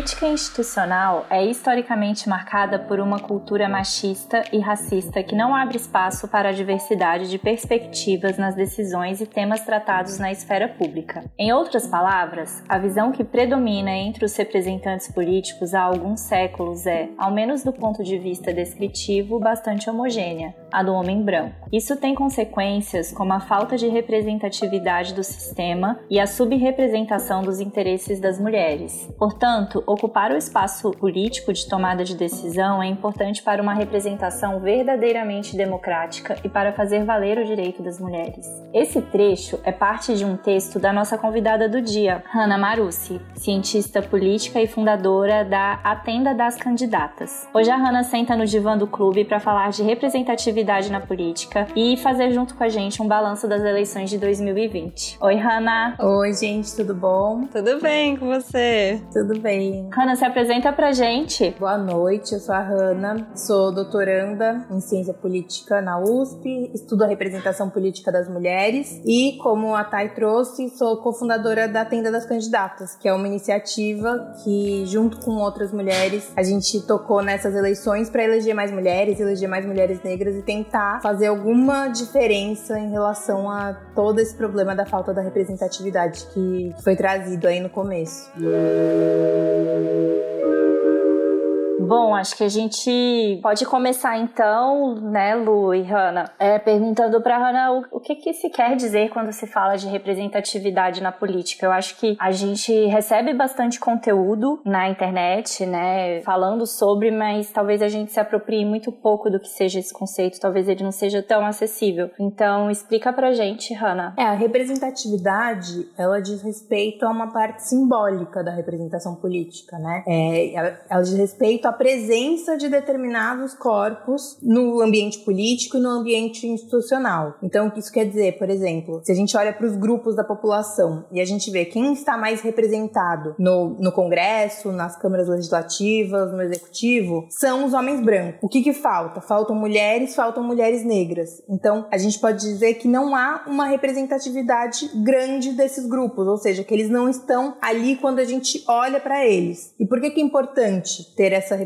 política institucional é historicamente marcada por uma cultura machista e racista que não abre espaço para a diversidade de perspectivas nas decisões e temas tratados na esfera pública. Em outras palavras, a visão que predomina entre os representantes políticos há alguns séculos é, ao menos do ponto de vista descritivo, bastante homogênea, a do homem branco. Isso tem consequências como a falta de representatividade do sistema e a subrepresentação dos interesses das mulheres. Portanto, ocupar o espaço político de tomada de decisão é importante para uma representação verdadeiramente democrática e para fazer valer o direito das mulheres. Esse trecho é parte de um texto da nossa convidada do dia, Hannah Marussi, cientista política e fundadora da Atenda das Candidatas. Hoje a Hannah senta no divã do clube para falar de representatividade na política e fazer junto com a gente um balanço das eleições de 2020. Oi, Hannah! Oi, gente, tudo bom? Tudo bem com você? Tudo bem. Hanna, se apresenta pra gente. Boa noite, eu sou a Hanna, sou doutoranda em ciência política na USP, estudo a representação política das mulheres e, como a Thay trouxe, sou cofundadora da Tenda das Candidatas, que é uma iniciativa que, junto com outras mulheres, a gente tocou nessas eleições para eleger mais mulheres, eleger mais mulheres negras e tentar fazer alguma diferença em relação a todo esse problema da falta da representatividade que foi trazido aí no começo. Bom, acho que a gente pode começar então, né, Lu e Hanna, é, perguntando para Hanna o, o, que, que se quer dizer quando se fala de representatividade na política. Eu acho que a gente recebe bastante conteúdo na internet, né, falando sobre, mas talvez a gente se aproprie muito pouco do que seja esse conceito, talvez ele não seja tão acessível. Então, explica pra gente, Hanna. É, a representatividade, ela diz respeito a uma parte simbólica da representação política, né? É, ela diz respeito à presença de determinados corpos no ambiente político e no ambiente institucional. Então, o que isso quer dizer? Por exemplo, se a gente olha para os grupos da população e a gente vê quem está mais representado no, no Congresso, nas câmaras legislativas, no Executivo, são os homens brancos. O que, que falta? Faltam mulheres, faltam mulheres negras. Então, a gente pode dizer que não há uma representatividade grande desses grupos, ou seja, que eles não estão ali quando a gente olha para eles. E por que, que é importante ter essa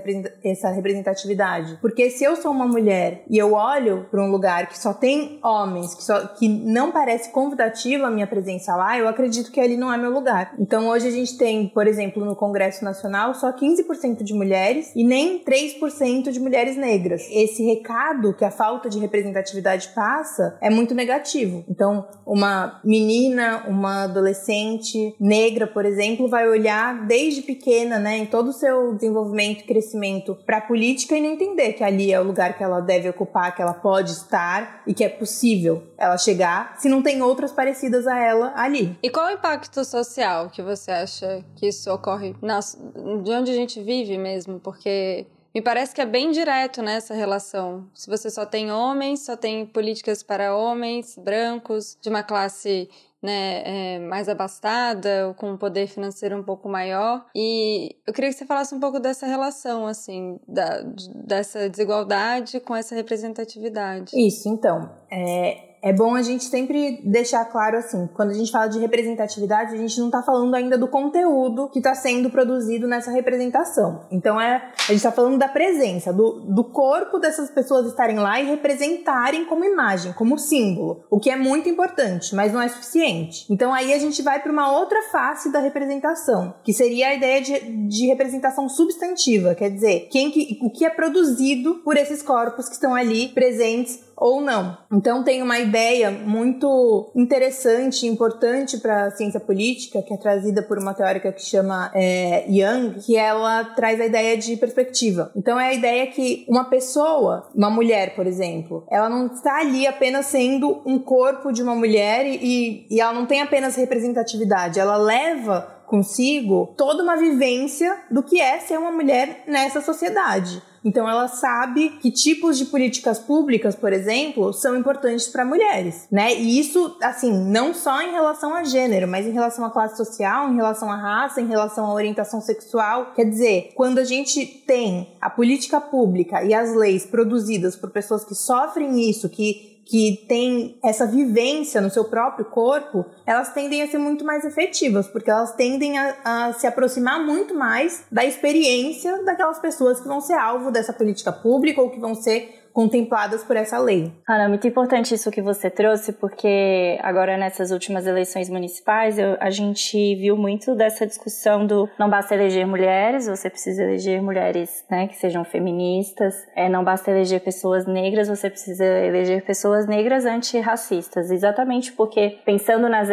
essa representatividade. Porque se eu sou uma mulher e eu olho para um lugar que só tem homens, que, só, que não parece convidativo a minha presença lá, eu acredito que ali não é meu lugar. Então hoje a gente tem, por exemplo, no Congresso Nacional só 15% de mulheres e nem 3% de mulheres negras. Esse recado que a falta de representatividade passa é muito negativo. Então, uma menina, uma adolescente negra, por exemplo, vai olhar desde pequena, né, em todo o seu desenvolvimento e crescimento conhecimento para a política e não entender que ali é o lugar que ela deve ocupar, que ela pode estar e que é possível ela chegar se não tem outras parecidas a ela ali. E qual o impacto social que você acha que isso ocorre na, de onde a gente vive mesmo? Porque me parece que é bem direto nessa relação. Se você só tem homens, só tem políticas para homens brancos de uma classe né, é, mais abastada, com um poder financeiro um pouco maior. E eu queria que você falasse um pouco dessa relação, assim, da, dessa desigualdade com essa representatividade. Isso, então. É, é bom a gente sempre deixar claro assim, quando a gente fala de representatividade, a gente não está falando ainda do conteúdo que está sendo produzido nessa representação. Então é, a gente está falando da presença, do, do corpo dessas pessoas estarem lá e representarem como imagem, como símbolo, o que é muito importante, mas não é suficiente. Então aí a gente vai para uma outra face da representação, que seria a ideia de, de representação substantiva, quer dizer, quem que, o que é produzido por esses corpos que estão ali presentes ou não. Então tem uma ideia muito interessante e importante para a ciência política, que é trazida por uma teórica que chama é, Young, que ela traz a ideia de perspectiva. Então é a ideia que uma pessoa, uma mulher, por exemplo, ela não está ali apenas sendo um corpo de uma mulher e, e ela não tem apenas representatividade, ela leva consigo toda uma vivência do que é ser uma mulher nessa sociedade Então ela sabe que tipos de políticas públicas, por exemplo, são importantes para mulheres, né? E isso, assim, não só em relação a gênero, mas em relação à classe social, em relação à raça, em relação à orientação sexual. Quer dizer, quando a gente tem a política pública e as leis produzidas por pessoas que sofrem isso, que que têm essa vivência no seu próprio corpo, elas tendem a ser muito mais efetivas, porque elas tendem a, a, se aproximar muito mais da experiência daquelas pessoas que vão ser alvo dessa política pública ou que vão ser contempladas por essa lei. Ana, muito importante isso que você trouxe, porque agora nessas últimas eleições municipais eu, a gente viu muito dessa discussão do não basta eleger mulheres, você precisa eleger mulheres né, que sejam feministas, é, não basta eleger pessoas negras, você precisa eleger pessoas negras antirracistas, exatamente porque pensando nas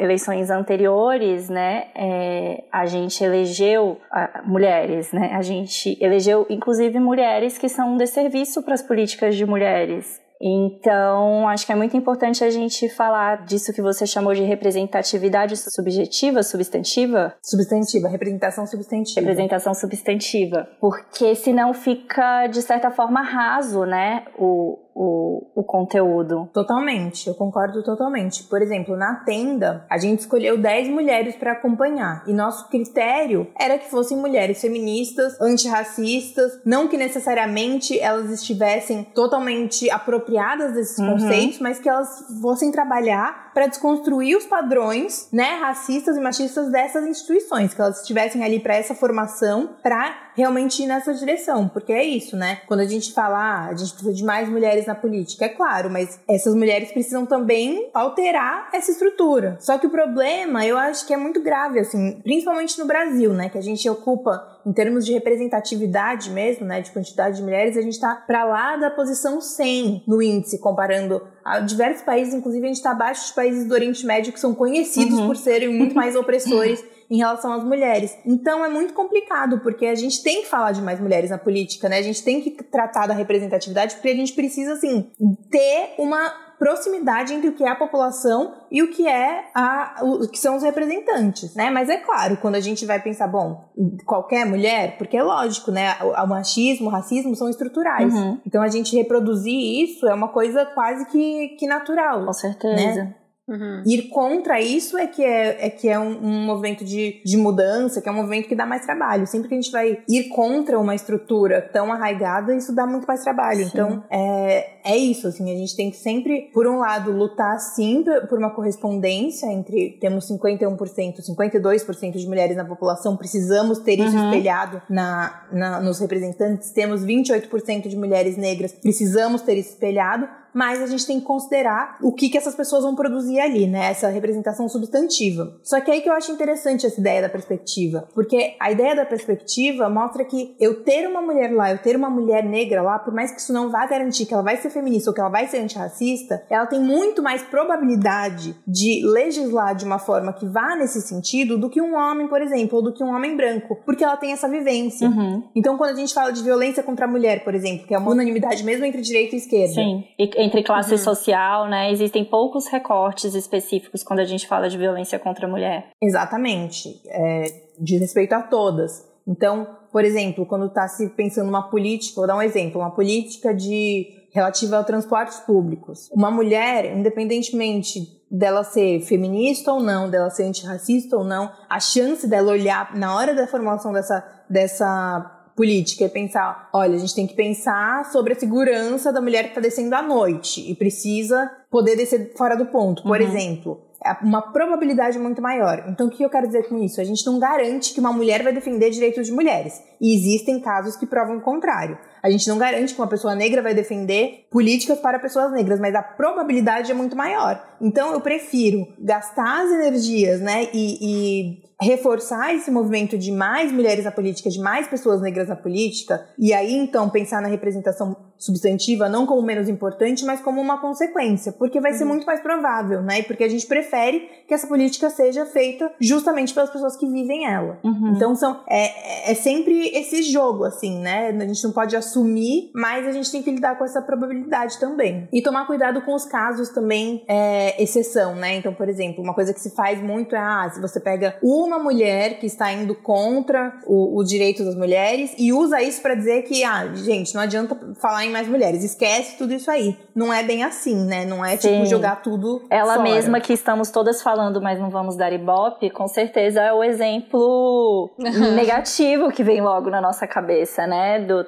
eleições anteriores, né, é, a gente elegeu a, mulheres, né, a gente elegeu inclusive mulheres que são um desserviço para as políticas políticas de mulheres. Então, acho que é muito importante a gente falar disso que você chamou de representatividade subjetiva, substantiva? Substantiva, representação substantiva. Representação substantiva. Porque senão fica, de certa forma, raso, né? O, o, o conteúdo. Totalmente, eu concordo totalmente. Por exemplo, na tenda, a gente escolheu 10 mulheres para acompanhar e nosso critério era que fossem mulheres feministas, antirracistas, não que necessariamente elas estivessem totalmente apropriadas desses uhum. conceitos, mas que elas fossem trabalhar para desconstruir os padrões, né, racistas e machistas dessas instituições, que elas estivessem ali para essa formação, para realmente ir nessa direção, porque é isso, né? Quando a gente fala, ah, a gente precisa de mais mulheres na política, é claro, mas essas mulheres precisam também alterar essa estrutura. Só que o problema, eu acho que é muito grave, assim, principalmente no Brasil, né, que a gente ocupa em termos de representatividade mesmo, né, de quantidade de mulheres, a gente está para lá da posição 100 no índice, comparando a diversos países, inclusive a gente está abaixo de países do Oriente Médio que são conhecidos uhum. por serem muito mais opressores em relação às mulheres. Então é muito complicado, porque a gente tem que falar de mais mulheres na política, né? A gente tem que tratar da representatividade, porque a gente precisa, assim, ter uma proximidade entre o que é a população e o que é a, o que são os representantes, né? Mas é claro, quando a gente vai pensar, bom, qualquer mulher, porque é lógico, né? O, o machismo, o racismo são estruturais. Uhum. Então a gente reproduzir isso é uma coisa quase que, que natural. Com certeza. Né? Uhum. Ir contra isso é que é, é, que é um, um, movimento de, de mudança, que é um movimento que dá mais trabalho. Sempre que a gente vai ir contra uma estrutura tão arraigada, isso dá muito mais trabalho. Sim. Então, é, é isso, assim, a gente tem que sempre, por um lado, lutar sim por uma correspondência entre temos 51%, 52% de mulheres na população, precisamos ter isso uhum. espelhado na, na, nos representantes, temos 28% de mulheres negras, precisamos ter isso espelhado, mas a gente tem que considerar o que, que essas pessoas vão produzir ali, né? Essa representação substantiva. Só que aí que eu acho interessante essa ideia da perspectiva, porque a ideia da perspectiva mostra que eu ter uma mulher lá, eu ter uma mulher negra lá, por mais que isso não vá garantir que ela vai ser feminista ou que ela vai ser antirracista, ela tem muito mais probabilidade de legislar de uma forma que vá nesse sentido do que um homem, por exemplo, ou do que um homem branco, porque ela tem essa vivência. Uhum. Então, quando a gente fala de violência contra a mulher, por exemplo, que é uma unanimidade mesmo entre direita e esquerda. Sim. E entre classe uhum. social, né? Existem poucos recortes específicos quando a gente fala de violência contra a mulher. Exatamente. É, diz respeito a todas. Então, por exemplo, quando está se pensando numa política, vou dar um exemplo, uma política de relativa a transportes públicos. Uma mulher, independentemente dela ser feminista ou não, dela ser antirracista ou não, a chance dela olhar na hora da formulação dessa, dessa política é pensar, olha, a gente tem que pensar sobre a segurança da mulher que está descendo à noite e precisa poder descer fora do ponto, por uhum. exemplo. É uma probabilidade muito maior. Então, o que eu quero dizer com isso? A gente não garante que uma mulher vai defender direitos de mulheres. E existem casos que provam o contrário. A gente não garante que uma pessoa negra vai defender políticas para pessoas negras, mas a probabilidade é muito maior. Então eu prefiro gastar as energias, né, e, e reforçar esse movimento de mais mulheres na política, de mais pessoas negras na política, e aí então pensar na representação substantiva, não como menos importante, mas como uma consequência, porque vai uhum. ser muito mais provável, né? E porque a gente prefere que essa política seja feita justamente pelas pessoas que vivem ela. Uhum. Então são é, é sempre esse jogo, assim, né? A gente não pode assumir, mas a gente tem que lidar com essa probabilidade também. E tomar cuidado com os casos também é, exceção, né? Então, por exemplo, uma coisa que se faz muito é, ah, se você pega uma mulher que está indo contra o, o direito das mulheres e usa isso para dizer que, ah, gente, não adianta falar em mais mulheres, esquece tudo isso aí. Não é bem assim, né? Não é tipo Sim. jogar tudo. Ela fora. mesma que estamos todas falando, mas não vamos dar ibope, com certeza é o exemplo negativo que vem logo na nossa cabeça, né? Do,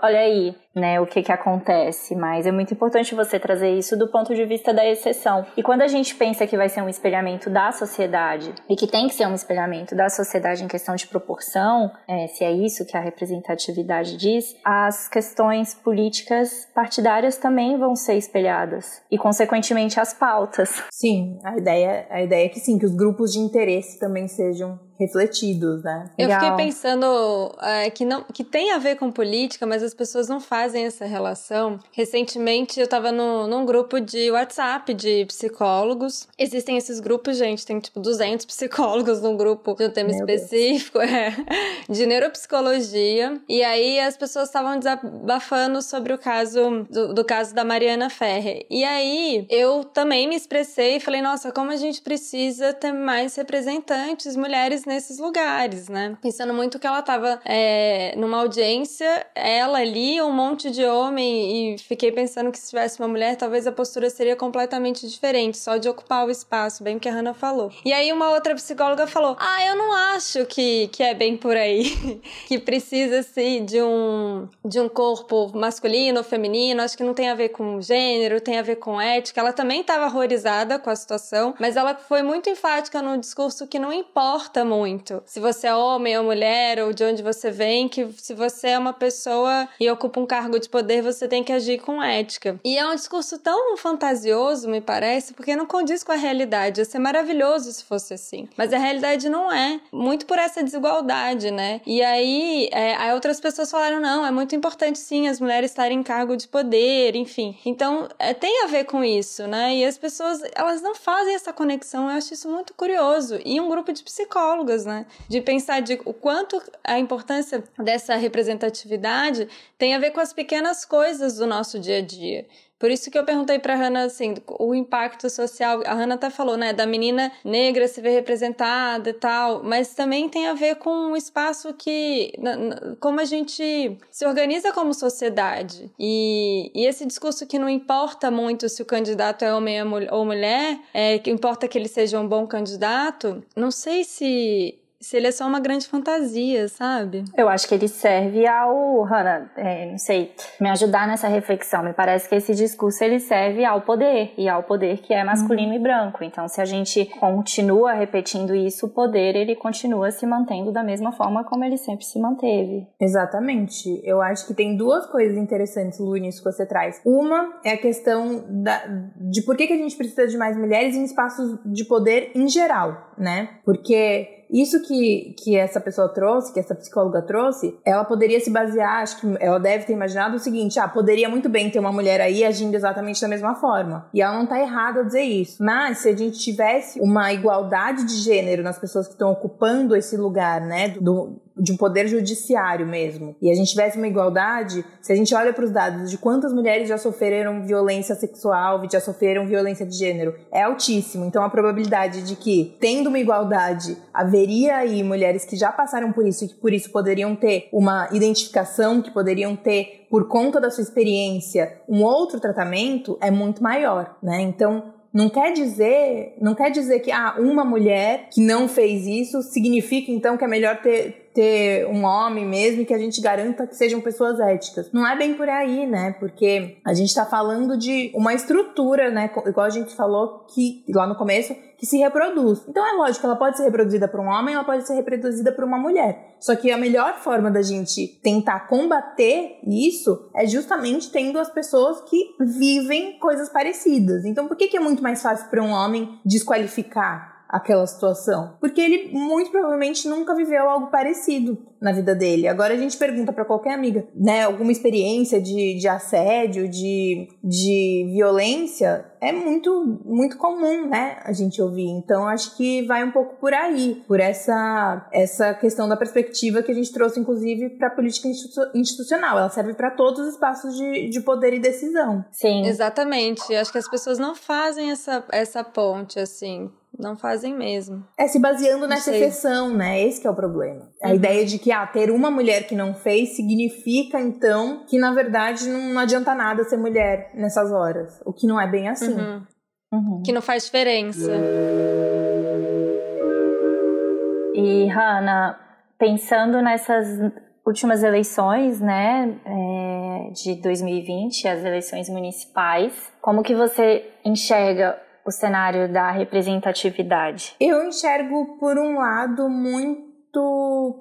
olha aí, né, o que que acontece, mas é muito importante você trazer isso do ponto de vista da exceção. E quando a gente pensa que vai ser um espelhamento da sociedade e que tem que ser um espelhamento da sociedade em questão de proporção, é, se é isso que a representatividade diz, as questões políticas partidárias também vão ser espelhadas e consequentemente as pautas. Sim, a ideia, a ideia é que sim, que os grupos de interesse também sejam refletidos, né? Eu fiquei pensando é, que não que tem a ver com política, mas as pessoas não fazem essa relação. Recentemente eu estava no, num grupo de WhatsApp de psicólogos. Existem esses grupos, gente, tem tipo 200 psicólogos num grupo de um tema Meu específico, é, de neuropsicologia. E aí as pessoas estavam desabafando sobre o caso do, do caso da Mariana Ferrer. E aí eu também me expressei e falei, nossa, como a gente precisa ter mais representantes mulheres nesses lugares, né? Pensando muito que ela tava é, numa audiência, ela ali, um monte de homem, e fiquei pensando que se tivesse uma mulher, talvez a postura seria completamente diferente, só de ocupar o espaço, bem o que a Hannah falou. E aí uma outra psicóloga falou: Ah, eu não acho que, que é bem por aí, que precisa-se de um, de um corpo masculino ou feminino, acho que não tem a ver com gênero, tem a ver com ética. Ela também estava horrorizada com a situação, mas ela foi muito enfática no discurso que não importa muito muito. Se você é homem ou mulher, ou de onde você vem, que se você é uma pessoa e ocupa um cargo de poder, você tem que agir com ética. E é um discurso tão fantasioso, me parece, porque não condiz com a realidade. Ia ser maravilhoso se fosse assim. Mas a realidade não é. Muito por essa desigualdade, né? E aí, é, aí outras pessoas falaram: não, é muito importante sim as mulheres estarem em cargo de poder, enfim. Então, é, tem a ver com isso, né? E as pessoas, elas não fazem essa conexão. Eu acho isso muito curioso. E um grupo de psicólogos psicólogas, né? De pensar de o quanto a importância dessa representatividade tem a ver com as pequenas coisas do nosso dia a dia. Por isso que eu perguntei para Hannah assim, o impacto social. A Hannah até falou, né, da menina negra se ver representada e tal, mas também tem a ver com o espaço que como a gente se organiza como sociedade. E, e esse discurso que não importa muito se o candidato é homem ou mulher, é que importa que ele seja um bom candidato. Não sei se se ele é só uma grande fantasia, sabe? Eu acho que ele serve ao, Hannah, é, não sei, me ajudar nessa reflexão. Me parece que esse discurso ele serve ao poder e ao poder que é masculino uhum. e branco. Então, se a gente continua repetindo isso, o poder ele continua se mantendo da mesma forma como ele sempre se manteve. Exatamente. Eu acho que tem duas coisas interessantes, Lu, nisso que você traz. Uma é a questão da, de por que, que a gente precisa de mais mulheres em espaços de poder em geral, né? Porque isso que, que essa pessoa trouxe, que essa psicóloga trouxe, ela poderia se basear, acho que ela deve ter imaginado o seguinte: ah, poderia muito bem ter uma mulher aí agindo exatamente da mesma forma. E ela não tá errada a dizer isso. Mas se a gente tivesse uma igualdade de gênero nas pessoas que estão ocupando esse lugar, né, do, de um poder judiciário mesmo, e a gente tivesse uma igualdade, se a gente olha para os dados de quantas mulheres já sofreram violência sexual, já sofreram violência de gênero, é altíssimo. Então a probabilidade de que, tendo uma igualdade, haveria aí mulheres que já passaram por isso e que por isso poderiam ter uma identificação, que poderiam ter, por conta da sua experiência, um outro tratamento, é muito maior, né? Então, não quer dizer, não quer dizer que ah, uma mulher que não fez isso significa então que é melhor ter ter um homem mesmo que a gente garanta que sejam pessoas éticas. Não é bem por aí, né? Porque a gente tá falando de uma estrutura, né? Igual a gente falou que lá no começo, que se reproduz. Então é lógico, ela pode ser reproduzida por um homem, ela pode ser reproduzida por uma mulher. Só que a melhor forma da gente tentar combater isso é justamente tendo as pessoas que vivem coisas parecidas. Então por que, que é muito mais fácil para um homem desqualificar aquela situação, porque ele muito provavelmente nunca viveu algo parecido na vida dele. Agora a gente pergunta para qualquer amiga, né, alguma experiência de, de assédio, de, de violência, é muito muito comum, né, a gente ouvir. Então acho que vai um pouco por aí, por essa essa questão da perspectiva que a gente trouxe inclusive para a política institucional. Ela serve para todos os espaços de, de poder e decisão. Sim. Exatamente. Acho que as pessoas não fazem essa essa ponte assim. Não fazem mesmo. É se baseando não nessa sei. exceção, né? Esse é o problema. A uhum. ideia de que ah, ter uma mulher que não fez significa então que na verdade não, não adianta nada ser mulher nessas horas. O que não é bem assim. Uhum. Uhum. Que não faz diferença. E Hannah, pensando nessas últimas eleições, né, é, de 2020, as eleições municipais, como que você enxerga o cenário da representatividade? Eu enxergo, por um lado, muito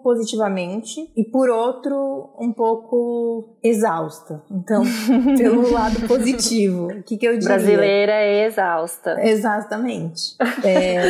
positivamente e por outro um pouco exausta. Então, pelo lado positivo, o que, que eu diria? Brasileira é exausta. Exatamente. É,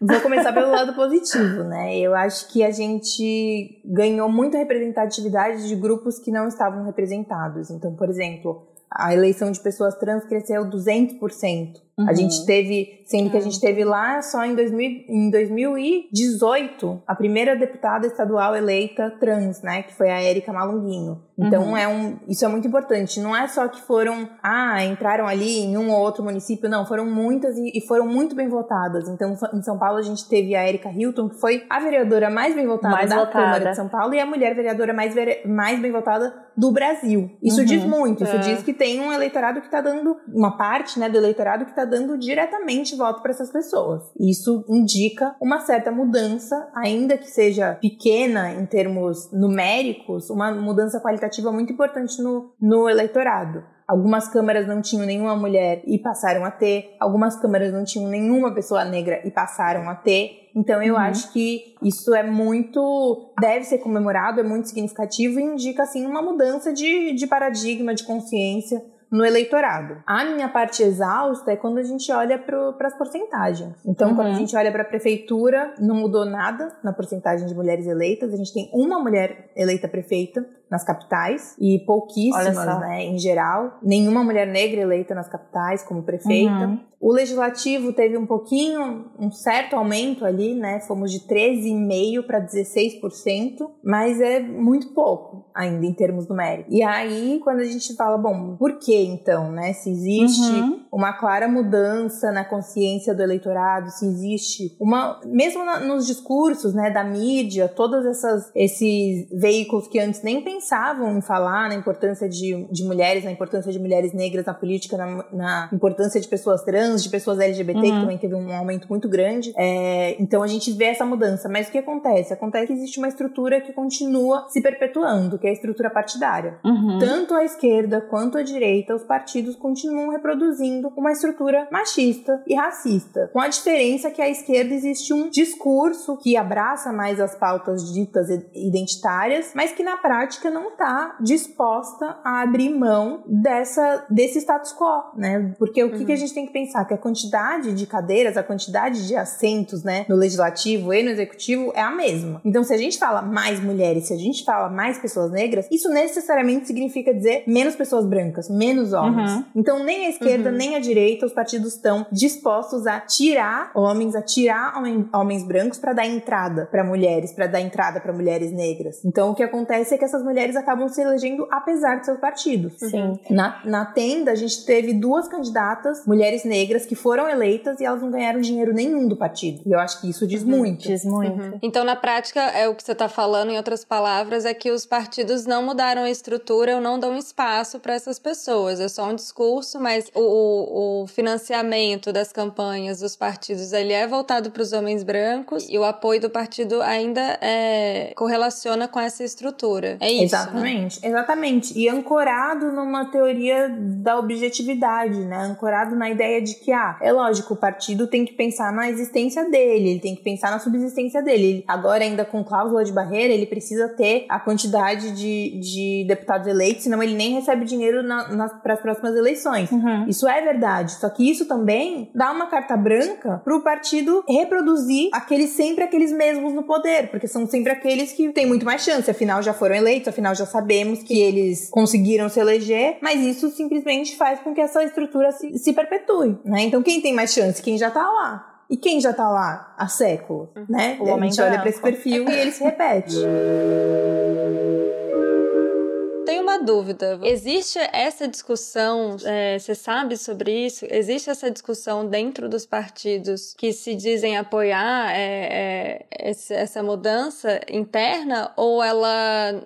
vou começar pelo lado positivo, né? Eu acho que a gente ganhou muita representatividade de grupos que não estavam representados. Então, por exemplo, a eleição de pessoas trans cresceu 200%. Uhum. A gente teve, sendo uhum. que a gente teve lá só em, 2000, em 2018 a primeira deputada estadual eleita trans, né, que foi a Érica Malunguinho. Então uhum. é um, isso é muito importante. Não é só que foram, ah, entraram ali em um ou outro município, não, foram muitas e, e foram muito bem votadas. Então em São Paulo a gente teve a Érica Hilton, que foi a vereadora mais bem votada mais da votada. Câmara de São Paulo e a mulher vereadora mais, mais bem votada do Brasil. Isso uhum. diz muito. Isso é. diz que tem um eleitorado que está dando uma parte, né, do eleitorado que está dando diretamente voto para essas pessoas. Isso indica uma certa mudança, ainda que seja pequena em termos numéricos, uma mudança qualitativa muito importante no, no eleitorado. Algumas câmaras não tinham nenhuma mulher e passaram a ter, algumas câmaras não tinham nenhuma pessoa negra e passaram a ter. Então eu uhum. acho que isso é muito. deve ser comemorado, é muito significativo e indica assim uma mudança de, de paradigma, de consciência no eleitorado. A minha parte exausta é quando a gente olha para as porcentagens. Então, uhum. quando a uhum. gente olha para a prefeitura, não mudou nada na porcentagem de mulheres eleitas. A gente tem uma mulher eleita prefeita nas capitais e pouquíssimas, né, em geral. Nenhuma mulher negra eleita nas capitais como prefeita. Uhum. O legislativo teve um pouquinho, um certo aumento ali, né? Fomos de 13,5% para 16%, mas é muito pouco ainda em termos numéricos. E aí, quando a gente fala, bom, por que então, né? Se existe uhum. uma clara mudança na consciência do eleitorado, se existe uma, mesmo na, nos discursos, né, da mídia, todos essas, esses veículos que antes nem pensavam em falar na importância de, de mulheres, na importância de mulheres negras na política, na, na importância de pessoas trans de pessoas LGBT, uhum. que também teve um aumento muito grande. É, então a gente vê essa mudança. Mas o que acontece? Acontece que existe uma estrutura que continua se perpetuando, que é a estrutura partidária. Uhum. Tanto a esquerda quanto a direita, os partidos continuam reproduzindo uma estrutura machista e racista. Com a diferença que a esquerda existe um discurso que abraça mais as pautas ditas identitárias, mas que na prática não está disposta a abrir mão dessa, desse status quo, né? Porque o que, uhum. que a gente tem que pensar? pensar que a quantidade de cadeiras, a quantidade de assentos, né, no legislativo e no executivo é a mesma. Então, se a gente fala mais mulheres, se a gente fala mais pessoas negras, isso necessariamente significa dizer menos pessoas brancas, menos homens. Uhum. Então, nem a esquerda, uhum. nem a direita, os partidos estão dispostos a tirar homens, a tirar homens brancos para dar entrada para mulheres, para dar entrada para mulheres negras. Então, o que acontece é que essas mulheres acabam se elegendo apesar de seus partidos. Sim. Na, na tenda, a gente teve duas candidatas, mulheres negras que foram eleitas e elas não ganharam dinheiro nenhum do partido. E eu acho que isso diz uhum, muito. Diz muito. Uhum. Então, na prática, é o que você está falando, em outras palavras, é que os partidos não mudaram a estrutura ou não dão espaço para essas pessoas. É só um discurso, mas o, o financiamento das campanhas dos partidos ali é voltado para os homens brancos e o apoio do partido ainda é, correlaciona com essa estrutura. É isso. Exatamente, né? exatamente. E ancorado numa teoria da objetividade, né? Ancorado na ideia de que, ah, é lógico, o partido tem que pensar na existência dele, ele tem que pensar na subsistência dele. Ele, agora, ainda com cláusula de barreira, ele precisa ter a quantidade de, de deputados eleitos, senão ele nem recebe dinheiro para as próximas eleições. Uhum. Isso é verdade. Só que isso também dá uma carta branca pro partido reproduzir aqueles sempre aqueles mesmos no poder, porque são sempre aqueles que têm muito mais chance, afinal já foram eleitos, afinal já sabemos que eles conseguiram se eleger, mas isso simplesmente faz com que essa estrutura se, se perpetue, né? Então quem tem mais chance? Quem já tá lá. E quem já tá lá há séculos, uhum. né? O a gente olha para esse perfil e ele se repete. tenho uma dúvida. Existe essa discussão, é, você sabe sobre isso? Existe essa discussão dentro dos partidos que se dizem apoiar é, é, essa mudança interna ou ela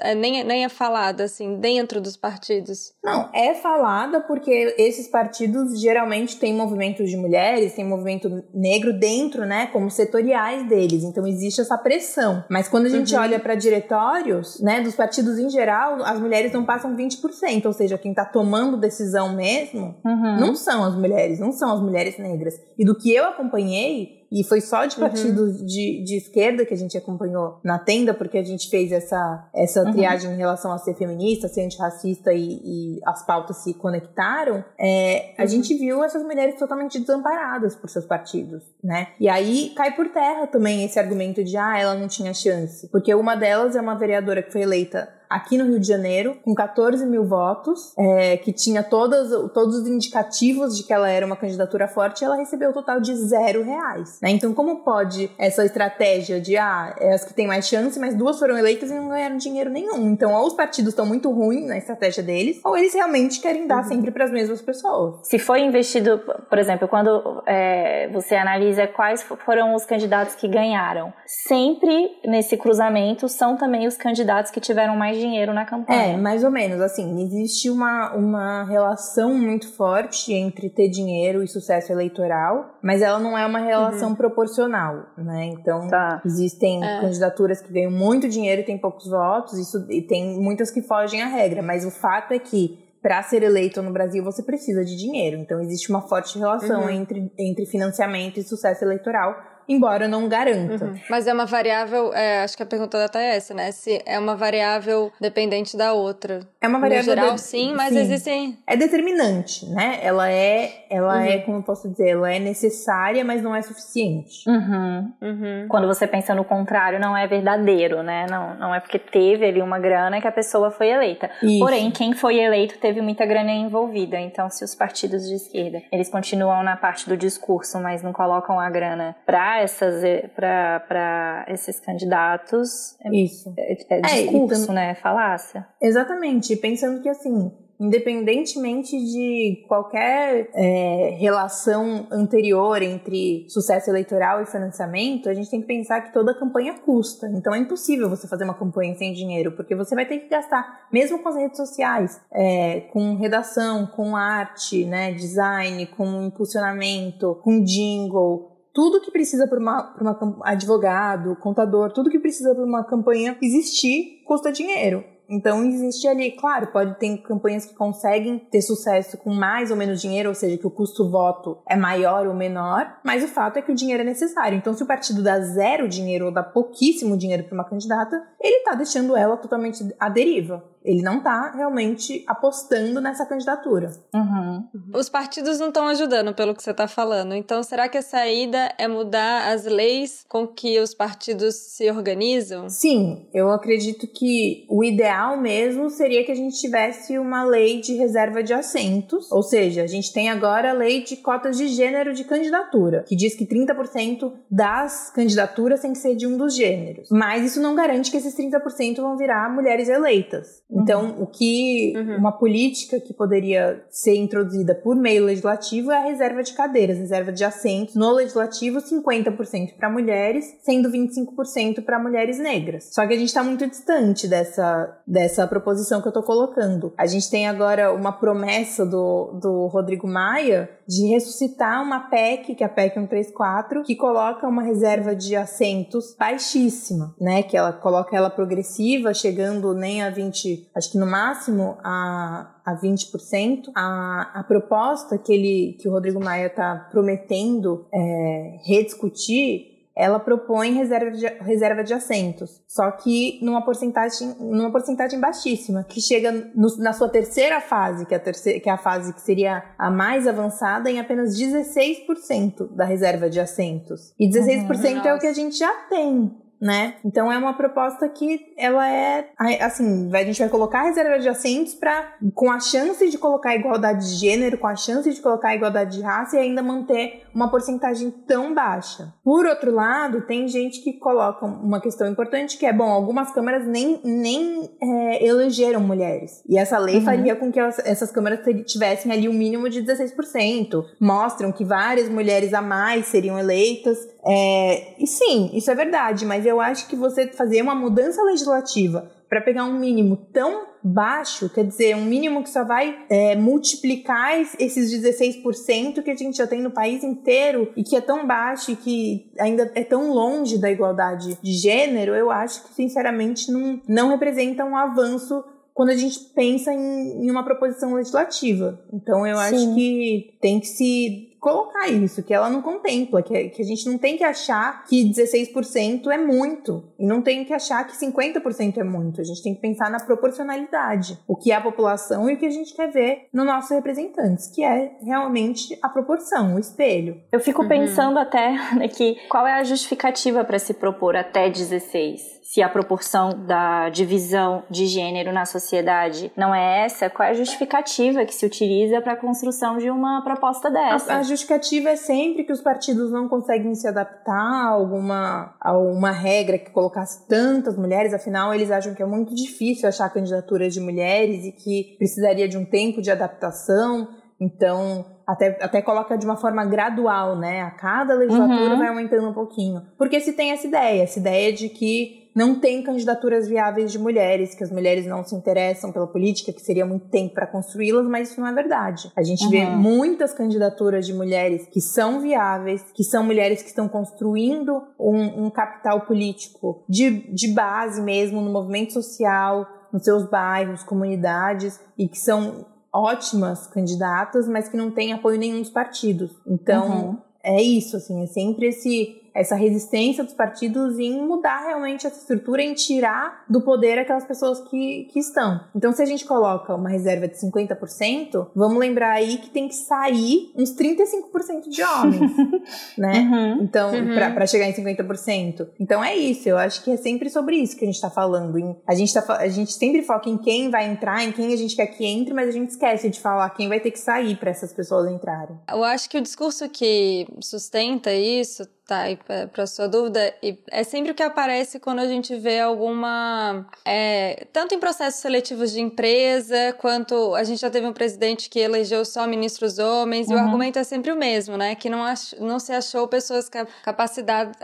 é, nem, nem é falada assim dentro dos partidos? Não, é falada porque esses partidos geralmente têm movimentos de mulheres, têm movimento negro dentro, né, como setoriais deles. Então existe essa pressão. Mas quando a gente uhum. olha para diretórios, né, dos partidos em geral, as mulheres não passam 20%, ou seja, quem está tomando decisão mesmo uhum. não são as mulheres, não são as mulheres negras. E do que eu acompanhei, e foi só de partidos uhum. de, de esquerda que a gente acompanhou na tenda, porque a gente fez essa, essa uhum. triagem em relação a ser feminista, ser antirracista e, e as pautas se conectaram. É, a uhum. gente viu essas mulheres totalmente desamparadas por seus partidos, né? E aí cai por terra também esse argumento de, ah, ela não tinha chance. Porque uma delas é uma vereadora que foi eleita aqui no Rio de Janeiro, com 14 mil votos, é, que tinha todas, todos os indicativos de que ela era uma candidatura forte, e ela recebeu o um total de zero reais. Né? Então, como pode essa estratégia de, ah, é as que têm mais chance, mas duas foram eleitas e não ganharam dinheiro nenhum? Então, ou os partidos estão muito ruins na estratégia deles, ou eles realmente querem dar uhum. sempre para as mesmas pessoas. Se foi investido, por exemplo, quando é, você analisa quais foram os candidatos que ganharam, sempre nesse cruzamento são também os candidatos que tiveram mais dinheiro na campanha. É, mais ou menos. Assim, existe uma, uma relação muito forte entre ter dinheiro e sucesso eleitoral, mas ela não é uma relação uhum. Proporcional, né? Então, tá. existem é. candidaturas que ganham muito dinheiro e têm poucos votos, isso, e tem muitas que fogem à regra, mas o fato é que para ser eleito no Brasil você precisa de dinheiro. Então existe uma forte relação uhum. entre, entre financiamento e sucesso eleitoral embora não garanta. Uhum. Mas é uma variável, é, acho que a pergunta da é essa, né? Se é uma variável dependente da outra. É uma variável. No geral, de... sim, mas sim. existem. É determinante, né? Ela é, ela uhum. é, como eu posso dizer, ela é necessária, mas não é suficiente. Uhum. uhum. Quando você pensa no contrário, não é verdadeiro, né? Não, não é porque teve ali uma grana que a pessoa foi eleita. Isso. Porém, quem foi eleito teve muita grana envolvida. Então, se os partidos de esquerda, eles continuam na parte do discurso, mas não colocam a grana pra essas para esses candidatos é, Isso. é, é discurso, é, né? Falácia. Exatamente. Pensando que assim, independentemente de qualquer é, relação anterior entre sucesso eleitoral e financiamento, a gente tem que pensar que toda campanha custa. Então é impossível você fazer uma campanha sem dinheiro, porque você vai ter que gastar, mesmo com as redes sociais, é, com redação, com arte, né, design, com impulsionamento, com jingle, tudo que precisa para uma, uma advogado, contador, tudo que precisa para uma campanha existir custa dinheiro. Então existe ali, claro, pode ter campanhas que conseguem ter sucesso com mais ou menos dinheiro, ou seja, que o custo voto é maior ou menor, mas o fato é que o dinheiro é necessário. Então, se o partido dá zero dinheiro ou dá pouquíssimo dinheiro para uma candidata, ele está deixando ela totalmente à deriva ele não está realmente apostando nessa candidatura. Uhum. Os partidos não estão ajudando, pelo que você está falando. Então, será que a saída é mudar as leis com que os partidos se organizam? Sim, eu acredito que o ideal mesmo seria que a gente tivesse uma lei de reserva de assentos, ou seja, a gente tem agora a lei de cotas de gênero de candidatura, que diz que 30% das candidaturas tem que ser de um dos gêneros. Mas isso não garante que esses 30% vão virar mulheres eleitas. Então, uhum. o que uhum. uma política que poderia ser introduzida por meio legislativo é a reserva de cadeiras, reserva de assentos no legislativo, 50% para mulheres, sendo 25% para mulheres negras. Só que a gente está muito distante dessa, dessa proposição que eu estou colocando. A gente tem agora uma promessa do, do Rodrigo Maia de ressuscitar uma PEC, que é a PEC 134, que coloca uma reserva de assentos baixíssima, né? Que ela coloca ela progressiva, chegando nem a 20 acho que no máximo a, a 20%. A, a proposta que, ele, que o Rodrigo Maia está prometendo é, rediscutir ela propõe reserva de, reserva de assentos, só que numa porcentagem, numa porcentagem baixíssima, que chega no, na sua terceira fase, que é, a terceira, que é a fase que seria a mais avançada, em apenas 16% da reserva de assentos. E 16% uhum, é o que a gente já tem né? Então é uma proposta que ela é assim, a gente vai colocar a reserva de assentos para com a chance de colocar igualdade de gênero, com a chance de colocar igualdade de raça e ainda manter uma porcentagem tão baixa. Por outro lado, tem gente que coloca uma questão importante que é bom, algumas câmaras nem, nem é, elegeram mulheres e essa lei uhum. faria com que elas, essas câmaras tivessem ali um mínimo de 16%. Mostram que várias mulheres a mais seriam eleitas é, e sim, isso é verdade, mas eu acho que você fazer uma mudança legislativa para pegar um mínimo tão baixo, quer dizer, um mínimo que só vai é, multiplicar esses 16% que a gente já tem no país inteiro e que é tão baixo e que ainda é tão longe da igualdade de gênero, eu acho que, sinceramente, não, não representa um avanço quando a gente pensa em, em uma proposição legislativa. Então, eu Sim. acho que tem que se colocar isso, que ela não contempla, que, que a gente não tem que achar que 16% é muito e não tem que achar que 50% é muito. A gente tem que pensar na proporcionalidade, o que é a população e o que a gente quer ver nos nossos representantes, que é realmente a proporção, o espelho. Eu fico uhum. pensando até aqui, qual é a justificativa para se propor até 16? Se a proporção da divisão de gênero na sociedade não é essa, qual é a justificativa que se utiliza para a construção de uma proposta dessa? A, a, justificativa é sempre que os partidos não conseguem se adaptar a alguma, a uma regra que colocasse tantas mulheres, afinal eles acham que é muito difícil achar candidaturas de mulheres e que precisaria de um tempo de adaptação. Então, até, até coloca de uma forma gradual, né? A cada legislatura uhum. vai aumentando um pouquinho. Porque se tem essa ideia, essa ideia de que não tem candidaturas viáveis de mulheres, que as mulheres não se interessam pela política, que seria muito tempo para construí-las, mas isso não é verdade. A gente uhum. vê muitas candidaturas de mulheres que são viáveis, que são mulheres que estão construindo um, um capital político de, de base mesmo no movimento social, nos seus bairros, comunidades, e que são ótimas candidatas, mas que não têm apoio nenhum dos partidos. Então, uhum. é isso, assim, é sempre esse essa resistência dos partidos em mudar realmente essa estrutura, em tirar do poder aquelas pessoas que, que estão. Então, se a gente coloca uma reserva de 50%, vamos lembrar aí que tem que sair uns 35% de homens, né? Uhum. Então, uhum. para chegar em 50%. Então, é isso. Eu acho que é sempre sobre isso que a gente tá falando. A gente, tá, a gente sempre foca em quem vai entrar, em quem a gente quer que entre, mas a gente esquece de falar quem vai ter que sair para essas pessoas entrarem. Eu acho que o discurso que sustenta isso Tá, e para sua dúvida, é sempre o que aparece quando a gente vê alguma. É, tanto em processos seletivos de empresa, quanto a gente já teve um presidente que elegeu só ministros homens, uhum. e o uhum. argumento é sempre o mesmo, né? Que não, ach, não se achou pessoas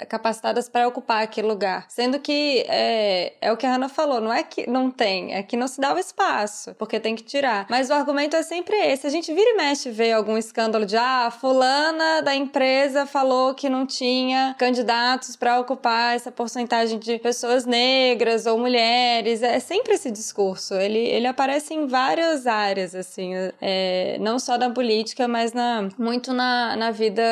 capacitadas para ocupar aquele lugar. Sendo que é, é o que a Hannah falou, não é que não tem, é que não se dá o espaço, porque tem que tirar. Mas o argumento é sempre esse. A gente vira e mexe ver algum escândalo de, ah, fulana da empresa falou que não tinha tinha candidatos para ocupar essa porcentagem de pessoas negras ou mulheres. É sempre esse discurso. Ele, ele aparece em várias áreas, assim, é, não só da política, mas na, muito na, na vida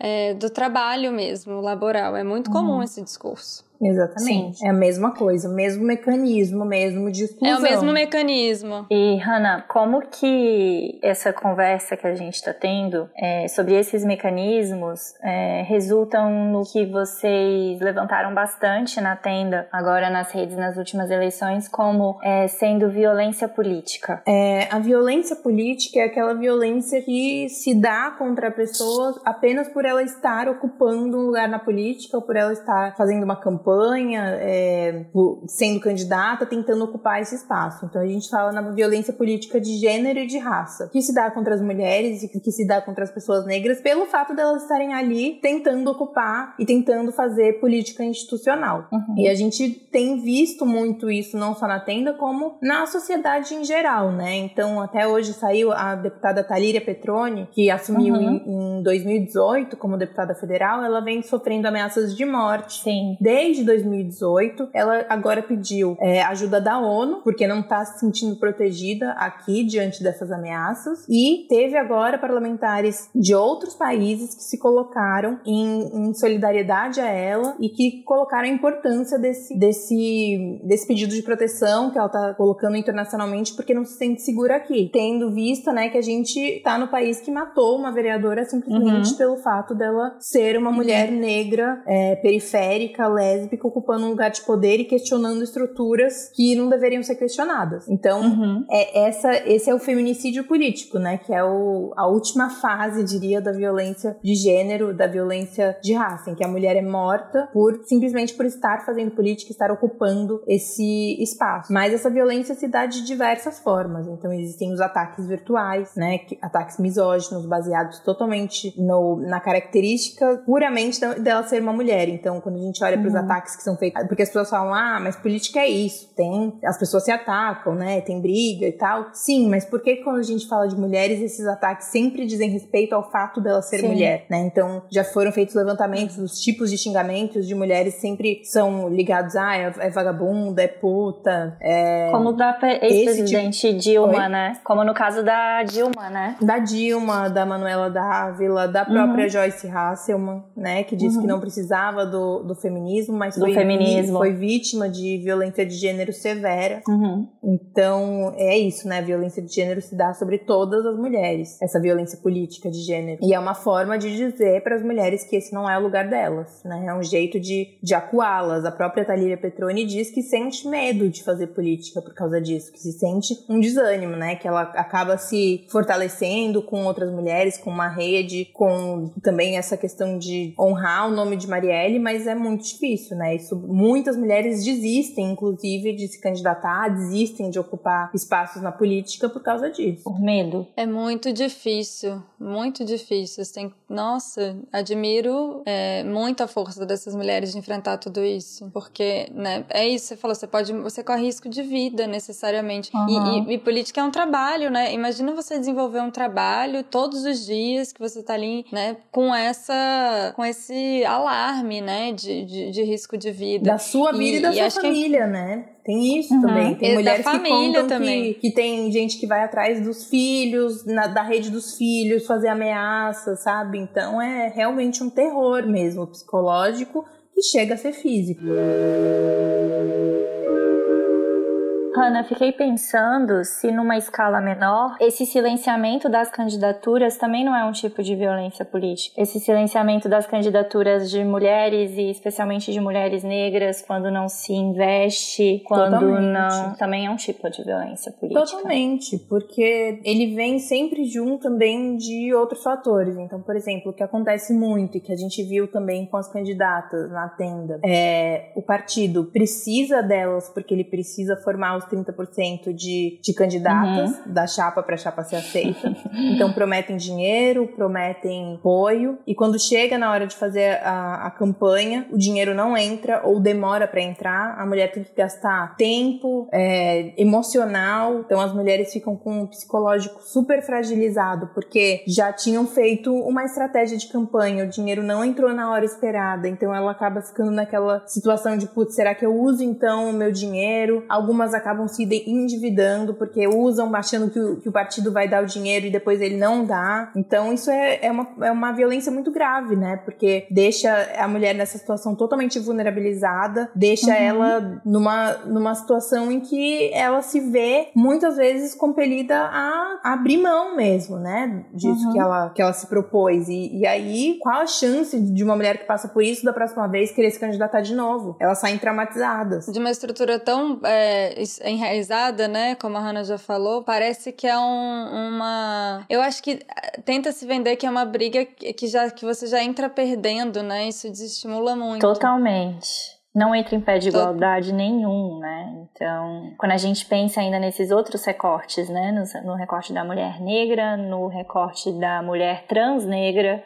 é, do trabalho mesmo, laboral. É muito comum uhum. esse discurso. Exatamente. Sim. É a mesma coisa, o mesmo mecanismo mesmo de exclusão. É o mesmo mecanismo. E, Hannah, como que essa conversa que a gente está tendo é, sobre esses mecanismos é, resultam no que vocês levantaram bastante na tenda, agora nas redes, nas últimas eleições, como é, sendo violência política? É, a violência política é aquela violência que se dá contra a pessoa apenas por ela estar ocupando um lugar na política ou por ela estar fazendo uma campanha campanha, é, sendo candidata, tentando ocupar esse espaço. Então a gente fala na violência política de gênero e de raça, que se dá contra as mulheres e que se dá contra as pessoas negras pelo fato delas estarem ali tentando ocupar e tentando fazer política institucional. Uhum. E a gente tem visto muito isso não só na tenda, como na sociedade em geral, né? Então até hoje saiu a deputada Talíria Petroni, que assumiu uhum. em, em 2018 como deputada federal, ela vem sofrendo ameaças de morte. Sim. Desde desde 2018. Ela agora pediu é, ajuda da ONU, porque não está se sentindo protegida aqui diante dessas ameaças. E teve agora parlamentares de outros países que se colocaram em, em solidariedade a ela e que colocaram a importância desse, desse, desse pedido de proteção que ela está colocando internacionalmente, porque não se sente segura aqui. Tendo vista né, que a gente está no país que matou uma vereadora simplesmente uhum. pelo fato dela ser uma mulher negra, é, periférica, lésbica, ocupando um lugar de poder e questionando estruturas que não deveriam ser questionadas. Então, uhum. é essa, esse é o feminicídio político, né? Que é o, a última fase, diria, da violência de gênero, da violência de raça, em que a mulher é morta por simplesmente por estar fazendo política, estar ocupando esse espaço. Mas essa violência se dá de diversas formas. Então, existem os ataques virtuais, né? Ataques misóginos, baseados totalmente no, na característica puramente dela ser uma mulher. Então, quando a gente olha para os uhum. ataques que são feitos, porque as pessoas falam, ah, mas política é isso, tem, as pessoas se atacam, né? Tem briga e tal. Sim, mas por que quando a gente fala de mulheres, esses ataques sempre dizem respeito ao fato dela ser Sim. mulher, né? Então, já foram feitos levantamentos dos tipos de xingamentos de mulheres sempre são ligados a ah, é, é vagabunda, é puta, é... Como da ex-presidente tipo... Dilma, Oi? né? Como no caso da Dilma, né? Da Dilma, da Manuela Dávila, da própria uhum. Joyce Hasselman, né? Que disse uhum. que não precisava do, do feminismo, mas do foi, feminismo. foi vítima de violência de gênero severa. Uhum. Então, é isso, né? A violência de gênero se dá sobre todas as mulheres, essa violência política de gênero. E é uma forma de dizer para as mulheres que esse não é o lugar delas, né? É um jeito de, de acuá-las. A própria Thalia Petroni diz que sente medo de fazer política por causa disso, que se sente um desânimo, né? Que ela acaba se fortalecendo com outras mulheres, com uma rede, com também essa questão de honrar o nome de Marielle, mas é muito difícil, né? Isso, muitas mulheres desistem, inclusive, de se candidatar, desistem de ocupar espaços na política por causa disso. Por medo. É muito difícil, muito difícil. Você tem, nossa, admiro é, muito a força dessas mulheres de enfrentar tudo isso, porque, né? É isso. Você falou, você pode, você corre risco de vida necessariamente. Uhum. E, e, e política é um trabalho, né? Imagina você desenvolver um trabalho todos os dias que você tá ali, né? Com essa, com esse alarme, né? De, de, de risco de vida. Da sua vida e, e da sua família, que... né? Tem isso uhum. também. Tem e mulheres que contam também. Que, que tem gente que vai atrás dos filhos, na, da rede dos filhos, fazer ameaças, sabe? Então é realmente um terror mesmo psicológico que chega a ser físico. Hanna, fiquei pensando se numa escala menor, esse silenciamento das candidaturas também não é um tipo de violência política. Esse silenciamento das candidaturas de mulheres e especialmente de mulheres negras quando não se investe, quando Totalmente. não, também é um tipo de violência política. Totalmente, porque ele vem sempre junto também de outros fatores. Então, por exemplo, o que acontece muito e que a gente viu também com as candidatas na tenda, é o partido precisa delas porque ele precisa formar os 30% de, de candidatas uhum. da chapa para a chapa ser aceita. então prometem dinheiro, prometem apoio e quando chega na hora de fazer a, a campanha, o dinheiro não entra ou demora para entrar. A mulher tem que gastar tempo, é, emocional. Então as mulheres ficam com um psicológico super fragilizado porque já tinham feito uma estratégia de campanha, o dinheiro não entrou na hora esperada, então ela acaba ficando naquela situação de putz, será que eu uso então o meu dinheiro? Algumas acabam acabam se endividando porque usam achando que o, que o partido vai dar o dinheiro e depois ele não dá. Então isso é, é, uma, é uma violência muito grave, né? Porque deixa a mulher nessa situação totalmente vulnerabilizada, deixa uhum. ela numa, numa situação em que ela se vê muitas vezes compelida a abrir mão mesmo, né? Disso uhum. que, ela, que ela se propôs. E, e aí, qual a chance de uma mulher que passa por isso da próxima vez querer se candidatar de novo? Elas saem traumatizadas. De uma estrutura tão é, enraizada, né? Como a Hannah já falou, parece que é um, uma. Eu acho que eh, tenta se vender que é uma briga que, já, que você já entra perdendo, né? Isso desestimula muito. Totalmente não entra em pé de igualdade nenhum, né? Então, quando a gente pensa ainda nesses outros recortes, né? No, no, recorte da mulher negra, no recorte da mulher transnegra,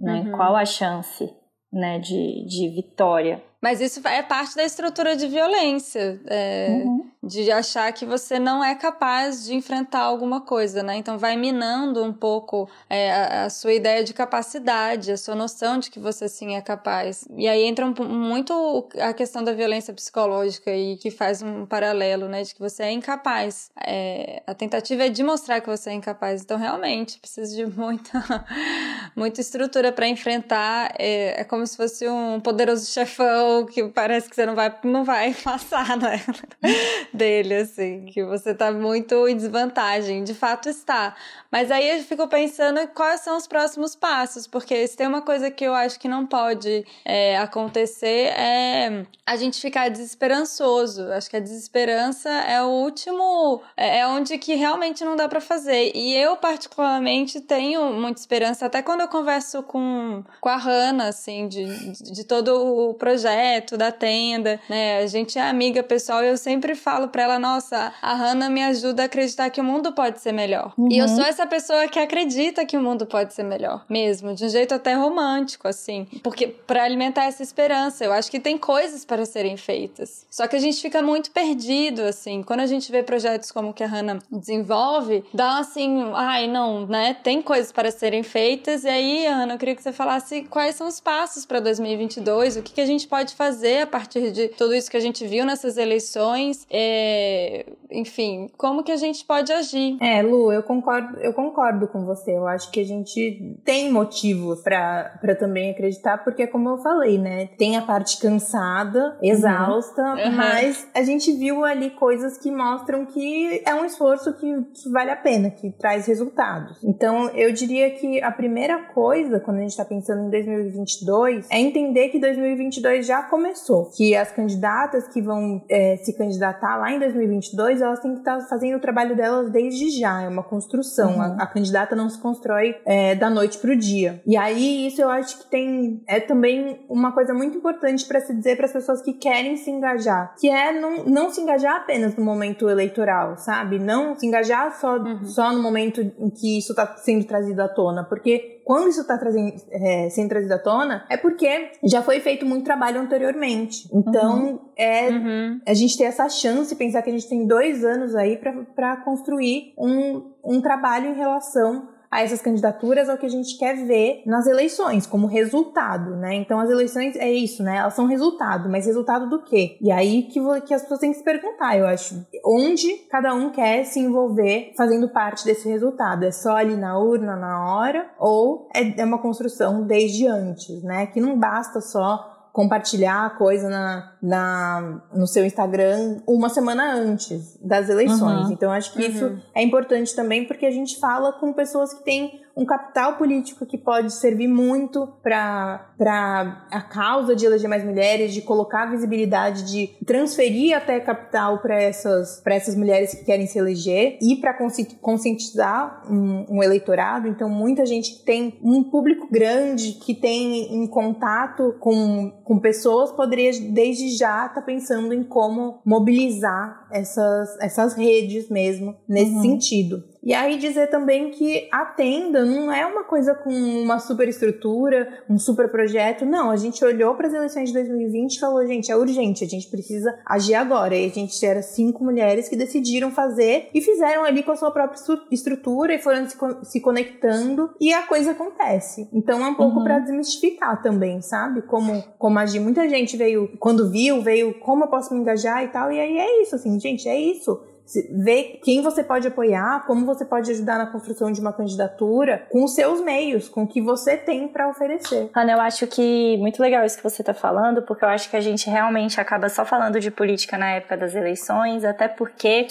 né? Uhum. Qual a chance, né, de, de vitória Mas isso é parte da estrutura de violência, é, uhum. de achar que você não é capaz de enfrentar alguma coisa, né? Então vai minando um pouco é, a, a, sua ideia de capacidade, a sua noção de que você sim é capaz. E aí entra um, muito a questão da violência psicológica e que faz um paralelo, né? De que você é incapaz. É, a tentativa é de mostrar que você é incapaz. Então realmente precisa de muita, muita estrutura para enfrentar. É, é como se fosse um poderoso chefão que parece que você não vai, não vai passar, né? Dele, assim, que você tá muito em desvantagem. De fato está. Mas aí eu fico pensando quais são os próximos passos, porque se tem uma coisa que eu acho que não pode é, acontecer é a gente ficar desesperançoso. Acho que a desesperança é o último, é, é onde que realmente não dá para fazer. E eu, particularmente, tenho muita esperança, até quando eu converso com, com a Hannah, assim, de, de todo o projeto projeto da tenda, né? A gente é amiga pessoal e eu sempre falo pra ela, nossa, a Hannah me ajuda a acreditar que o mundo pode ser melhor. Uhum. E eu uhum. sou essa pessoa que acredita que o mundo pode ser melhor, mesmo, de um jeito até romântico, assim. Porque para alimentar essa esperança, eu acho que tem coisas para serem feitas. Só que a gente fica muito perdido, assim. Quando a gente vê projetos como o que a Hannah desenvolve, dá assim, ai, não, né? Tem coisas para serem feitas. E aí, Ana, eu queria que você falasse quais são os passos para 2022, o que, que a gente pode pode fazer a partir de tudo isso que a gente viu nessas eleições? É, enfim, como que a gente pode agir? É, Lu, eu concordo, eu concordo com você. Eu acho que a gente tem motivos para também acreditar, porque como eu falei, né? Tem a parte cansada, exausta, uhum. mas a gente viu ali coisas que mostram que é um esforço que, que vale a pena, que traz resultados. Então, eu diria que a primeira coisa, quando a gente está pensando em 2022, é entender que 2022 já começou. Que as candidatas que vão é, se candidatar lá em 2022, elas têm que estar tá fazendo o trabalho delas desde já. É uma construção. Uhum. A, a, candidata não se constrói é, da noite para o dia. E aí, isso eu acho que tem. É também uma coisa muito importante para se dizer para as pessoas que querem se engajar. Que é não, não se engajar apenas no momento eleitoral, sabe? Não se engajar só, uhum. só no momento em que isso está sendo trazido à tona. Porque quando isso está é, sendo trazido à tona, é porque já foi feito muito trabalho anteriormente. Então, uhum. é uhum. a gente ter essa chance, pensar que a gente tem dois anos aí para construir um, um trabalho em relação a essas candidaturas ao que a gente quer ver nas eleições, como resultado, né? Então as eleições é isso, né? Elas são resultado, mas resultado do quê? E aí que, que as pessoas têm que se perguntar, eu acho, onde cada um quer se envolver fazendo parte desse resultado? É só ali na urna, na hora, ou é, é uma construção desde antes, né? Que não basta só compartilhar a coisa na, na, no seu Instagram uma semana antes das eleições. Uhum. Então, acho que uhum. isso é importante também porque a gente fala com pessoas que têm um capital político que pode servir muito para a causa de eleger mais mulheres, de colocar visibilidade, de transferir até capital para essas, essas mulheres que querem se eleger e para conscientizar um, um, eleitorado. Então, muita gente que tem um público grande, que tem em contato com, com pessoas, poderia desde já estar tá pensando em como mobilizar essas, essas redes mesmo nesse uhum. sentido. E aí dizer também que a tenda não é uma coisa com uma super estrutura, um super projeto. Não, a gente olhou para as eleições de 2020 e falou, gente, é urgente, a gente precisa agir agora. E a gente era cinco mulheres que decidiram fazer e fizeram ali com a sua própria estrutura e foram se, se conectando e a coisa acontece. Então é um pouco uhum. para desmistificar também, sabe? Como, como agir. Muita gente veio, quando viu, veio como eu posso me engajar e tal. E aí é isso, assim, gente, é isso ver quem você pode apoiar, como você pode ajudar na construção de uma candidatura com seus meios, com o que você tem para oferecer. Ana, eu acho que muito legal isso que você está falando, porque eu acho que a gente realmente acaba só falando de política na época das eleições, até porque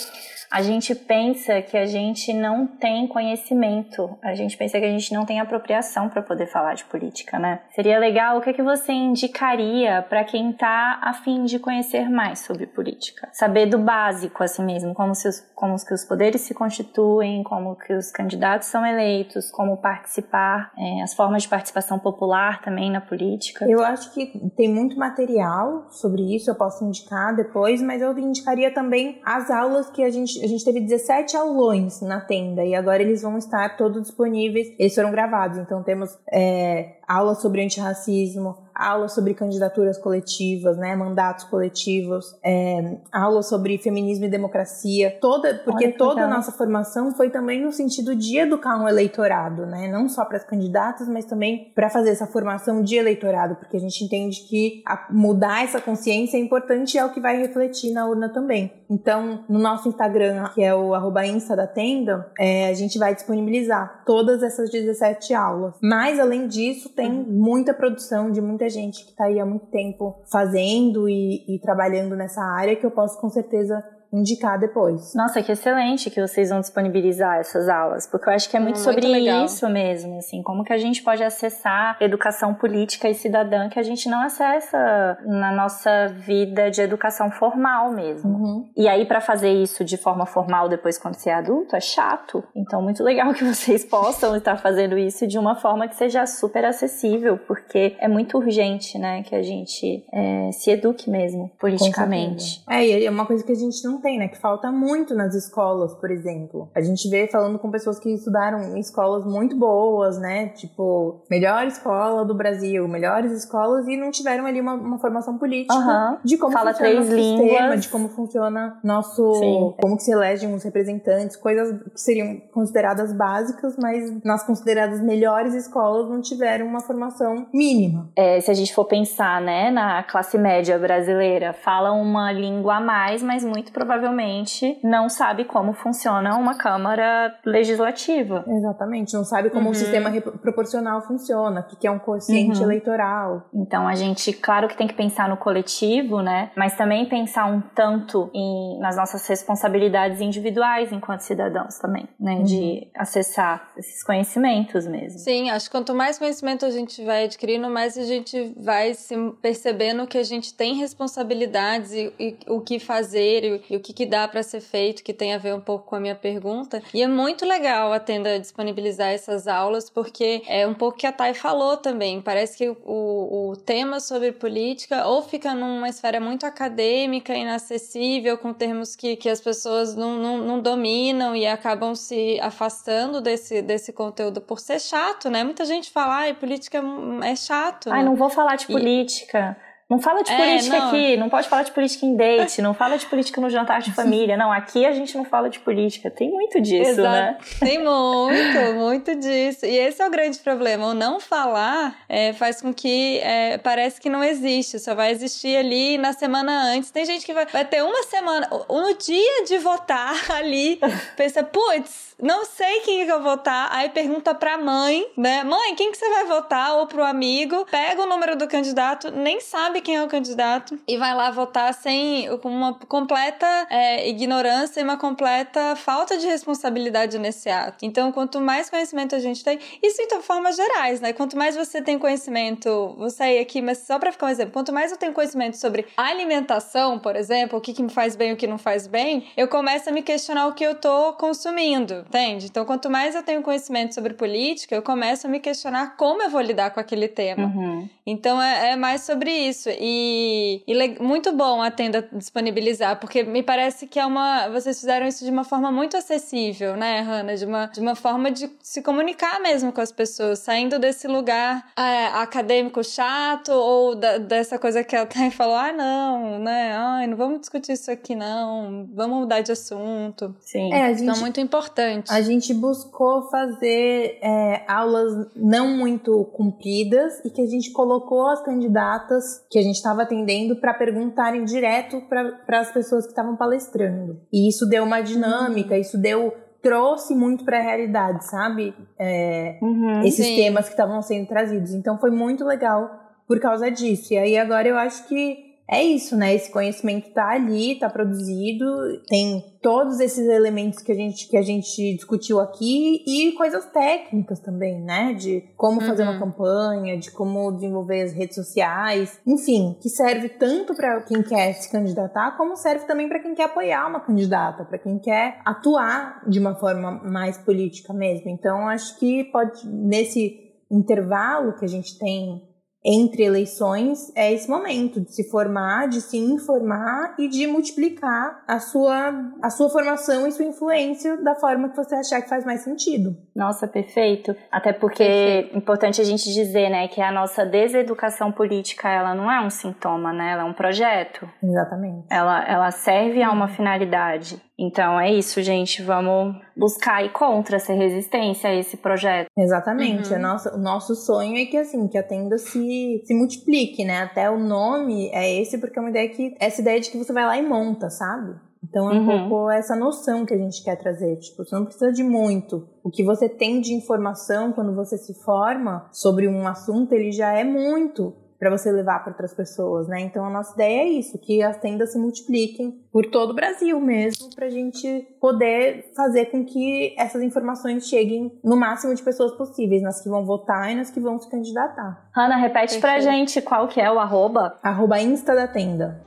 a gente pensa que a gente não tem conhecimento, a gente pensa que a gente não tem apropriação para poder falar de política, né? Seria legal, o que, é que você indicaria para quem está afim de conhecer mais sobre política? Saber do básico, assim mesmo, como, se os, como que os poderes se constituem, como que os candidatos são eleitos, como participar, é, as formas de participação popular também na política. Eu acho que tem muito material sobre isso, eu posso indicar depois, mas eu indicaria também as aulas que a gente a gente teve 17 aulões na tenda e agora eles vão estar todos disponíveis. Eles foram gravados, então temos é, aulas sobre antirracismo, aulas sobre candidaturas coletivas, né, mandatos coletivos, é, aulas sobre feminismo e democracia, toda, porque toda a nossa formação foi também no sentido de educar um eleitorado, né, não só para as candidatas, mas também para fazer essa formação de eleitorado, porque a gente entende que mudar essa consciência é importante e é o que vai refletir na urna também. Então, no nosso Instagram, que é o arroba Insta da Tenda, é, a gente vai disponibilizar todas essas 17 aulas. Mas, além disso, tem uhum. muita produção de muita gente que está aí há muito tempo fazendo e, e trabalhando nessa área que eu posso com certeza indicar depois. Nossa, que excelente que vocês vão disponibilizar essas aulas, porque eu acho que é muito, hum, sobre isso mesmo, assim, como que a gente pode acessar educação política e cidadã que a gente não acessa na nossa vida de educação formal mesmo. Uhum. E aí para fazer isso de forma formal depois quando você é adulto é chato. Então muito legal que vocês possam estar fazendo isso de uma forma que seja super acessível, porque é muito urgente, né, que a gente é, se eduque mesmo politicamente. É, e é uma coisa que a gente não não tem, né? Que falta muito nas escolas, por exemplo. A gente vê falando com pessoas que estudaram em escolas muito boas, né? Tipo, melhor escola do Brasil, melhores escolas, e não tiveram ali uma, uma formação política uhum. de como Fala funciona três o línguas. sistema, de como funciona nosso. Sim. como que se elegem os representantes, coisas que seriam consideradas básicas, mas nas consideradas melhores escolas não tiveram uma formação mínima. É, se a gente for pensar, né, na classe média brasileira, fala uma língua a mais, mas muito provavelmente provavelmente não sabe como funciona uma Câmara Legislativa. Exatamente, não sabe como uhum. o sistema proporcional funciona, o que é um quociente uhum. eleitoral. Então a gente, claro que tem que pensar no coletivo, né? Mas também pensar um tanto em, nas nossas responsabilidades individuais enquanto cidadãos também, né? Uhum. De acessar esses conhecimentos mesmo. Sim, acho que quanto mais conhecimento a gente vai adquirindo, mais a gente vai se percebendo que a gente tem responsabilidades e, e o que fazer e, e o que, que dá para ser feito, que tem a ver um pouco com a minha pergunta. E é muito legal a Tenda disponibilizar essas aulas, porque é um pouco que a Thay falou também. Parece que o, o tema sobre política ou fica numa esfera muito acadêmica, inacessível, com termos que, que as pessoas não, não, não dominam e acabam se afastando desse, desse conteúdo por ser chato, né? Muita gente fala, ai, política é chato. Ai, né? não vou falar de política. E... Não fala de é, política não. aqui, não pode falar de política em date, não fala de política no jantar de família. Não, aqui a gente não fala de política. Tem muito disso, Exato. né? Tem muito, muito disso. E esse é o grande problema. O não falar é, faz com que é, parece que não existe, só vai existir ali na semana antes. Tem gente que vai, vai ter uma semana, no dia de votar ali, pensa, putz, não sei quem que eu vou votar. Aí pergunta pra mãe, né? Mãe, quem que você vai votar? Ou pro amigo, pega o número do candidato, nem sabe quem é o candidato e vai lá votar sem com uma completa é, ignorância e uma completa falta de responsabilidade nesse ato. Então, quanto mais conhecimento a gente tem, isso em formas gerais, né? Quanto mais você tem conhecimento, vou sair aqui, mas só para ficar um exemplo, quanto mais eu tenho conhecimento sobre alimentação, por exemplo, o que, que me faz bem e o que não faz bem, eu começo a me questionar o que eu tô consumindo entende? Então, quanto mais eu tenho conhecimento sobre política, eu começo a me questionar como eu vou lidar com aquele tema. Uhum. Então, é, é, mais sobre isso. E, e, muito bom a tenda disponibilizar, porque me parece que é uma. Vocês fizeram isso de uma forma muito acessível, né, Hanna? De uma, de uma forma de se comunicar mesmo com as pessoas, saindo desse lugar é, acadêmico chato ou da, dessa coisa que a Thay falou: ah, não, né? Ai, não vamos discutir isso aqui, não. Vamos mudar de assunto. Sim. É, a gente... Então, muito importante importante. A gente buscou fazer é, aulas não muito compridas e que a gente colocou as candidatas que a gente estava atendendo para perguntarem direto para as pessoas que estavam palestrando. E isso deu uma dinâmica, uhum. isso deu trouxe muito para a realidade, sabe? É, uhum, esses sim. temas que estavam sendo trazidos. Então foi muito legal por causa disso. E aí agora eu acho que é isso, né? Esse conhecimento tá ali, tá produzido, tem todos esses elementos que a gente, que a gente discutiu aqui e coisas técnicas também, né? De como fazer uma uhum. campanha, de como desenvolver as redes sociais, enfim, que serve tanto para quem quer se candidatar, como serve também para quem quer apoiar uma candidata, para quem quer atuar de uma forma mais política mesmo. Então, acho que pode, nesse intervalo que a gente tem entre eleições é esse momento de se formar, de se informar e de multiplicar a sua, a sua formação e sua influência da forma que você achar que faz mais sentido. Nossa, perfeito. Até porque perfeito. é importante a gente dizer, né, que a nossa deseducação política, ela não é um sintoma, né? Ela é um projeto. Exatamente. Ela, ela serve a uma finalidade. Então é isso, gente. Vamos buscar ir contra essa resistência a esse projeto. Exatamente. Uhum. Nossa, o nosso sonho é que assim, que a tenda se, se multiplique, né? Até o nome é esse, porque é uma ideia que. Essa ideia de que você vai lá e monta, sabe? Então é um uhum. pouco essa noção que a gente quer trazer. Tipo, você não precisa de muito. O que você tem de informação quando você se forma sobre um assunto, ele já é muito para você levar para outras pessoas, né? Então a nossa ideia é isso, que as tendas se multipliquem por todo o Brasil mesmo, para a gente poder fazer com que essas informações cheguem no máximo de pessoas possíveis, nas que vão votar e nas que vão se candidatar. Hanna, repete para a gente qual que é o arroba. Arroba Insta da Tenda.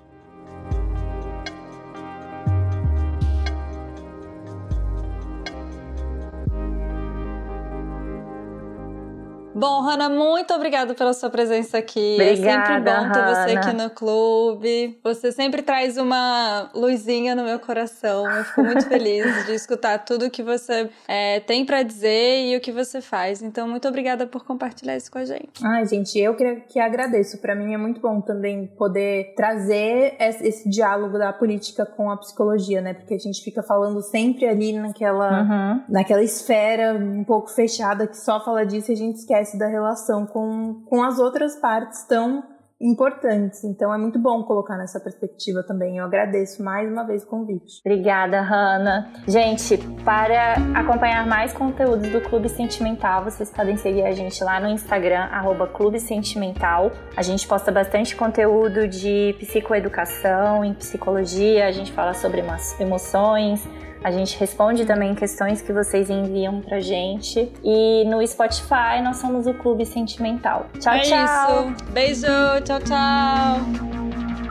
Bom, Hanna, muito obrigada pela sua presença aqui. Obrigada, é sempre bom ter você aqui no clube. Você sempre traz uma luzinha no meu coração. Eu fico muito feliz de escutar tudo que você é, tem para dizer e o que você faz. Então, muito obrigada por compartilhar isso com a gente. Ai, gente, eu que, que agradeço. Para mim é muito bom também poder trazer esse, esse, diálogo da política com a psicologia, né? Porque a gente fica falando sempre ali naquela, uhum. naquela esfera um pouco fechada que só fala disso e a gente esquece da relação com, com as outras partes tão importantes. Então é muito bom colocar nessa perspectiva também. Eu agradeço mais uma vez o convite. Obrigada, Hanna. Gente, para acompanhar mais conteúdos do Clube Sentimental, vocês podem seguir a gente lá no Instagram, arroba Clube Sentimental. A gente posta bastante conteúdo de psicoeducação, em psicologia, a gente fala sobre emoções, a gente responde também questões que vocês enviam pra gente. E no Spotify nós somos o Clube Sentimental. Tchau, é tchau. Isso. Beijo, tchau, tchau.